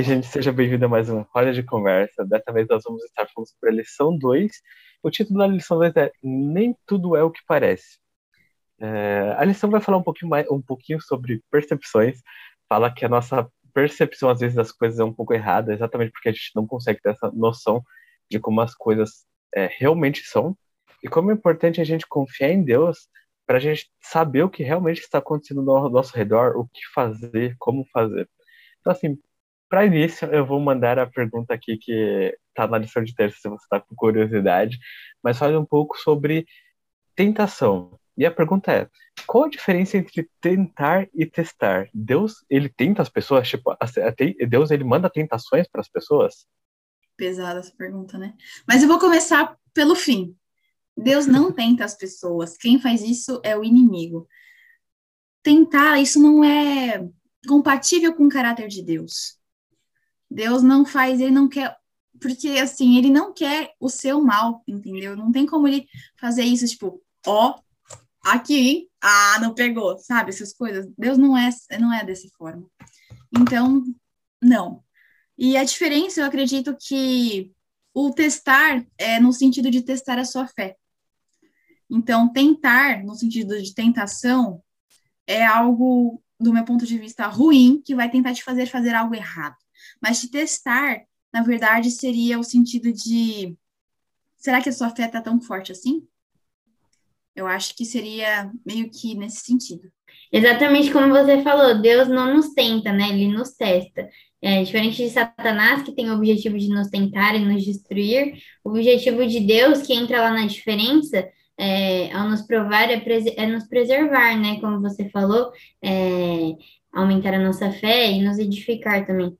aí, gente, seja bem-vindo a mais uma Roda de Conversa. Dessa vez nós vamos estar falando sobre a lição 2. O título da lição 2 é Nem Tudo é o que Parece. É, a lição vai falar um pouquinho, mais, um pouquinho sobre percepções, fala que a nossa percepção, às vezes, das coisas é um pouco errada, exatamente porque a gente não consegue ter essa noção de como as coisas é, realmente são, e como é importante a gente confiar em Deus para a gente saber o que realmente está acontecendo no nosso redor, o que fazer, como fazer. Então, assim, para início, eu vou mandar a pergunta aqui que está na lição de terça, se você está com curiosidade, mas fale um pouco sobre tentação. E a pergunta é: qual a diferença entre tentar e testar? Deus, ele tenta as pessoas, tipo, Deus ele manda tentações para as pessoas? Pesada essa pergunta, né? Mas eu vou começar pelo fim. Deus não tenta as pessoas. Quem faz isso é o inimigo. Tentar, isso não é compatível com o caráter de Deus. Deus não faz, ele não quer, porque assim, ele não quer o seu mal, entendeu? Não tem como ele fazer isso, tipo, ó, aqui, ah, não pegou, sabe? Essas coisas. Deus não é, não é dessa forma. Então, não. E a diferença, eu acredito que o testar é no sentido de testar a sua fé. Então, tentar, no sentido de tentação, é algo, do meu ponto de vista, ruim, que vai tentar te fazer fazer algo errado. Mas te testar, na verdade, seria o sentido de: será que a sua fé está tão forte assim? Eu acho que seria meio que nesse sentido. Exatamente como você falou, Deus não nos tenta, né? Ele nos testa. É, diferente de Satanás, que tem o objetivo de nos tentar e nos destruir, o objetivo de Deus, que entra lá na diferença, é, ao nos provar, é, é, nos preservar, né? Como você falou, é, aumentar a nossa fé e nos edificar também.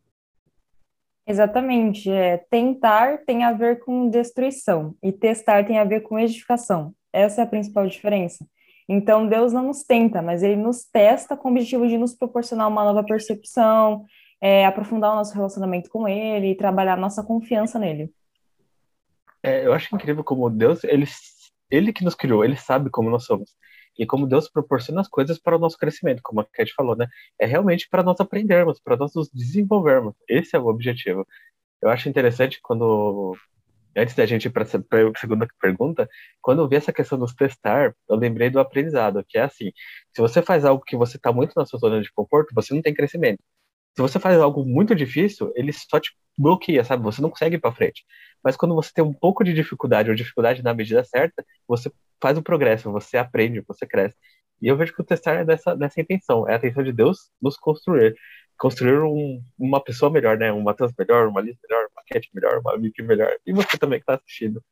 Exatamente. É, tentar tem a ver com destruição e testar tem a ver com edificação. Essa é a principal diferença. Então, Deus não nos tenta, mas Ele nos testa com o objetivo de nos proporcionar uma nova percepção, é, aprofundar o nosso relacionamento com Ele e trabalhar nossa confiança nele. É, eu acho incrível como Deus, ele, ele que nos criou, Ele sabe como nós somos. E como Deus proporciona as coisas para o nosso crescimento, como a Cat falou, né? É realmente para nós aprendermos, para nós nos desenvolvermos. Esse é o objetivo. Eu acho interessante quando, antes da gente ir para a segunda pergunta, quando eu vi essa questão dos testar, eu lembrei do aprendizado, que é assim: se você faz algo que você está muito na sua zona de conforto, você não tem crescimento. Se você faz algo muito difícil, ele só te bloqueia, sabe? Você não consegue ir para frente. Mas quando você tem um pouco de dificuldade, ou dificuldade na medida certa, você faz o progresso, você aprende, você cresce. E eu vejo que o testar é dessa, dessa intenção, é a intenção de Deus nos construir. Construir um, uma pessoa melhor, né? Um Matheus melhor, uma Liz melhor, uma Cat melhor, uma Vicky melhor. E você também que está assistindo.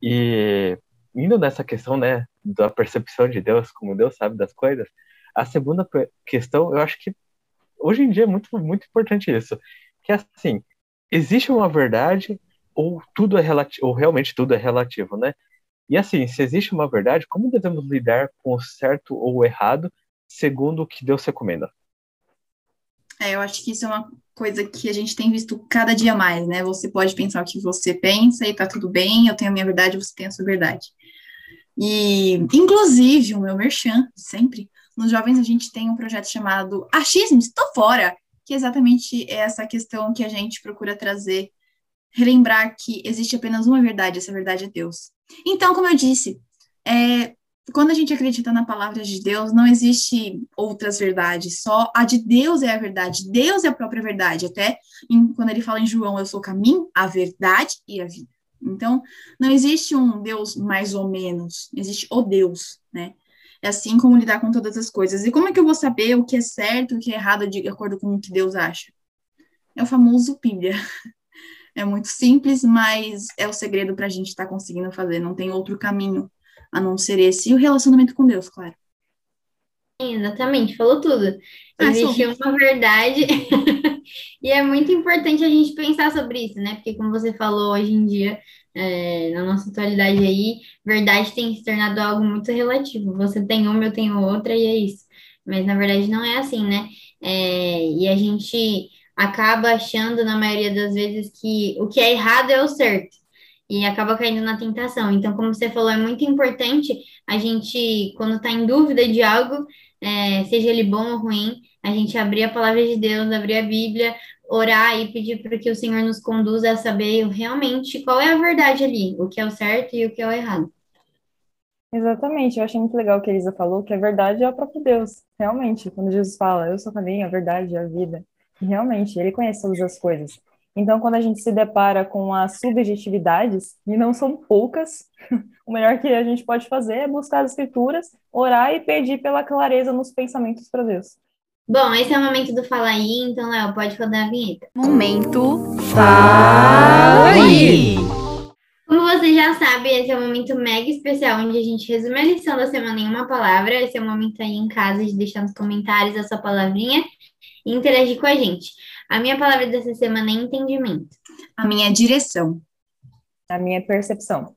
E indo nessa questão, né, da percepção de Deus, como Deus sabe das coisas, a segunda questão, eu acho que hoje em dia é muito, muito importante isso. Que é assim, existe uma verdade ou tudo é relativo, ou realmente tudo é relativo, né? E assim, se existe uma verdade, como devemos lidar com o certo ou o errado, segundo o que Deus recomenda? É, eu acho que isso é uma coisa que a gente tem visto cada dia mais, né? Você pode pensar o que você pensa e tá tudo bem, eu tenho a minha verdade, você tem a sua verdade. E, inclusive, o meu merchan, sempre, nos jovens a gente tem um projeto chamado Achismo, estou fora, que é exatamente essa questão que a gente procura trazer, relembrar que existe apenas uma verdade, essa verdade é Deus. Então, como eu disse, é, quando a gente acredita na palavra de Deus, não existe outras verdades, só a de Deus é a verdade, Deus é a própria verdade, até em, quando ele fala em João, eu sou o caminho, a verdade e a vida. Então, não existe um Deus mais ou menos, existe o Deus, né? É assim como lidar com todas as coisas. E como é que eu vou saber o que é certo, o que é errado de acordo com o que Deus acha? É o famoso Bíblia. É muito simples, mas é o segredo para a gente estar tá conseguindo fazer. Não tem outro caminho a não ser esse. E o relacionamento com Deus, claro. Exatamente, falou tudo. Ah, Existe uma verdade. e é muito importante a gente pensar sobre isso, né? Porque, como você falou, hoje em dia, é, na nossa atualidade aí, verdade tem se tornado algo muito relativo. Você tem uma, eu tenho outra, e é isso. Mas, na verdade, não é assim, né? É, e a gente acaba achando, na maioria das vezes, que o que é errado é o certo. E acaba caindo na tentação. Então, como você falou, é muito importante a gente, quando está em dúvida de algo, é, seja ele bom ou ruim, a gente abrir a palavra de Deus, abrir a Bíblia, orar e pedir para que o Senhor nos conduza a saber realmente qual é a verdade ali, o que é o certo e o que é o errado. Exatamente, eu achei muito legal o que a Elisa falou, que a verdade é o próprio Deus. Realmente, quando Jesus fala, eu sou caminho, a verdade a vida, realmente, ele conhece todas as coisas. Então, quando a gente se depara com as subjetividades, e não são poucas, o melhor que a gente pode fazer é buscar as escrituras, orar e pedir pela clareza nos pensamentos para Deus. Bom, esse é o momento do Fala aí, então, Léo, pode rodar a vinheta. Momento Fala aí! Como você já sabe, esse é um momento mega especial, onde a gente resume a lição da semana em uma palavra. Esse é o momento aí em casa de deixar nos comentários a sua palavrinha e interagir com a gente. A minha palavra dessa semana é entendimento. A minha é direção. A minha é percepção.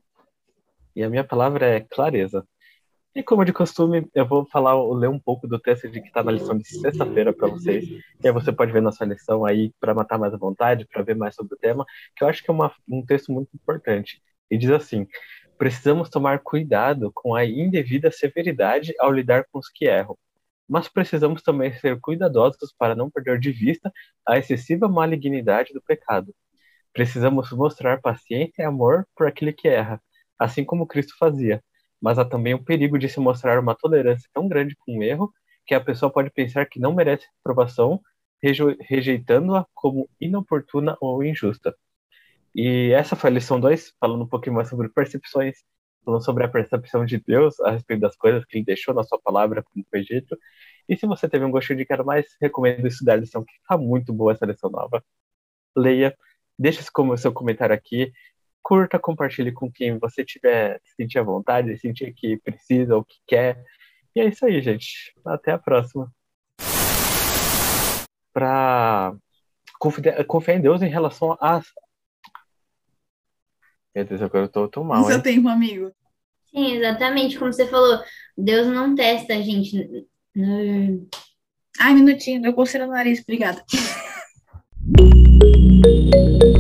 E a minha palavra é clareza. E como de costume, eu vou falar, ler um pouco do texto de que está na lição de sexta-feira para vocês. E aí você pode ver nossa lição aí para matar mais à vontade, para ver mais sobre o tema, que eu acho que é uma, um texto muito importante. E diz assim: precisamos tomar cuidado com a indevida severidade ao lidar com os que erram, mas precisamos também ser cuidadosos para não perder de vista a excessiva malignidade do pecado. Precisamos mostrar paciência e amor por aquele que erra, assim como Cristo fazia mas há também o perigo de se mostrar uma tolerância tão grande com o erro que a pessoa pode pensar que não merece aprovação, rejeitando-a como inoportuna ou injusta. E essa foi a lição 2, falando um pouquinho mais sobre percepções, falando sobre a percepção de Deus a respeito das coisas que ele deixou na sua palavra, como foi dito. E se você teve um gostinho de quero mais, recomendo estudar a lição, que está muito boa essa lição nova. Leia, deixe seu comentário aqui, curta, compartilhe com quem você tiver, sentir a vontade, sentir que precisa ou que quer. E é isso aí, gente. Até a próxima. Para confiar em Deus em relação a. Meu Deus, agora eu tô tão mal. Isso hein? eu tenho um amigo. Sim, exatamente. Como você falou, Deus não testa a gente. Hum. Ai, minutinho, eu consigo no nariz, obrigada.